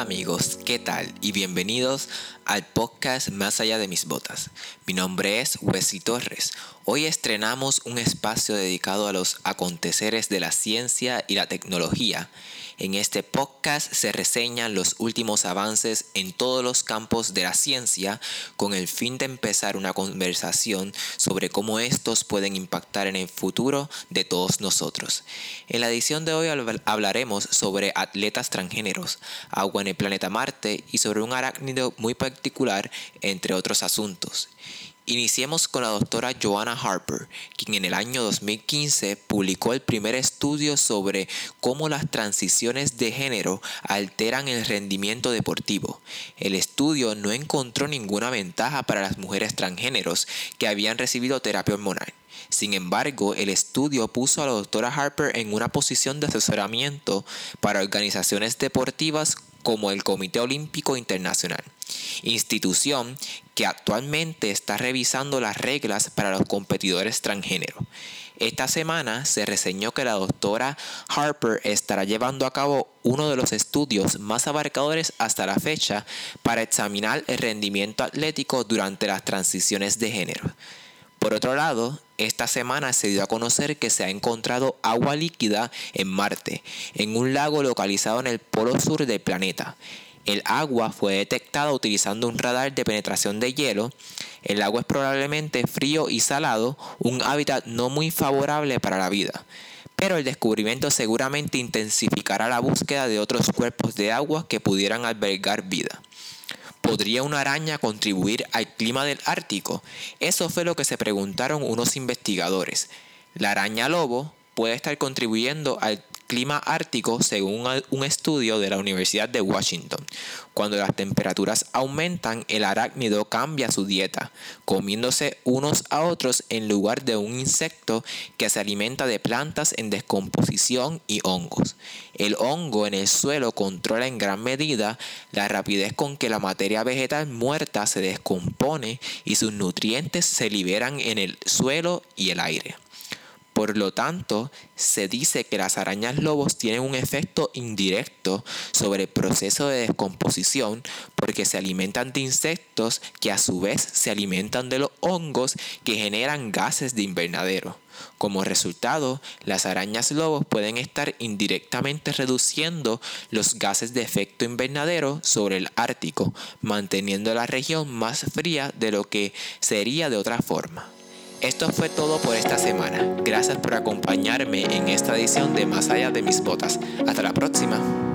amigos, ¿qué tal? Y bienvenidos al podcast Más allá de mis botas. Mi nombre es Wesley Torres. Hoy estrenamos un espacio dedicado a los aconteceres de la ciencia y la tecnología. En este podcast se reseñan los últimos avances en todos los campos de la ciencia con el fin de empezar una conversación sobre cómo estos pueden impactar en el futuro de todos nosotros. En la edición de hoy hablaremos sobre atletas transgéneros, agua en el planeta Marte y sobre un arácnido muy particular, entre otros asuntos. Iniciemos con la doctora Joanna Harper, quien en el año 2015 publicó el primer estudio sobre cómo las transiciones de género alteran el rendimiento deportivo. El estudio no encontró ninguna ventaja para las mujeres transgéneros que habían recibido terapia hormonal. Sin embargo, el estudio puso a la doctora Harper en una posición de asesoramiento para organizaciones deportivas como el Comité Olímpico Internacional, institución que actualmente está revisando las reglas para los competidores transgénero. Esta semana se reseñó que la doctora Harper estará llevando a cabo uno de los estudios más abarcadores hasta la fecha para examinar el rendimiento atlético durante las transiciones de género. Por otro lado, esta semana se dio a conocer que se ha encontrado agua líquida en Marte, en un lago localizado en el polo sur del planeta. El agua fue detectada utilizando un radar de penetración de hielo. El agua es probablemente frío y salado, un hábitat no muy favorable para la vida. Pero el descubrimiento seguramente intensificará la búsqueda de otros cuerpos de agua que pudieran albergar vida. ¿Podría una araña contribuir al clima del Ártico? Eso fue lo que se preguntaron unos investigadores. La araña lobo puede estar contribuyendo al clima ártico según un estudio de la Universidad de Washington. Cuando las temperaturas aumentan, el arácnido cambia su dieta, comiéndose unos a otros en lugar de un insecto que se alimenta de plantas en descomposición y hongos. El hongo en el suelo controla en gran medida la rapidez con que la materia vegetal muerta se descompone y sus nutrientes se liberan en el suelo y el aire. Por lo tanto, se dice que las arañas lobos tienen un efecto indirecto sobre el proceso de descomposición porque se alimentan de insectos que a su vez se alimentan de los hongos que generan gases de invernadero. Como resultado, las arañas lobos pueden estar indirectamente reduciendo los gases de efecto invernadero sobre el Ártico, manteniendo la región más fría de lo que sería de otra forma. Esto fue todo por esta semana. Gracias por acompañarme en esta edición de Más allá de mis botas. Hasta la próxima.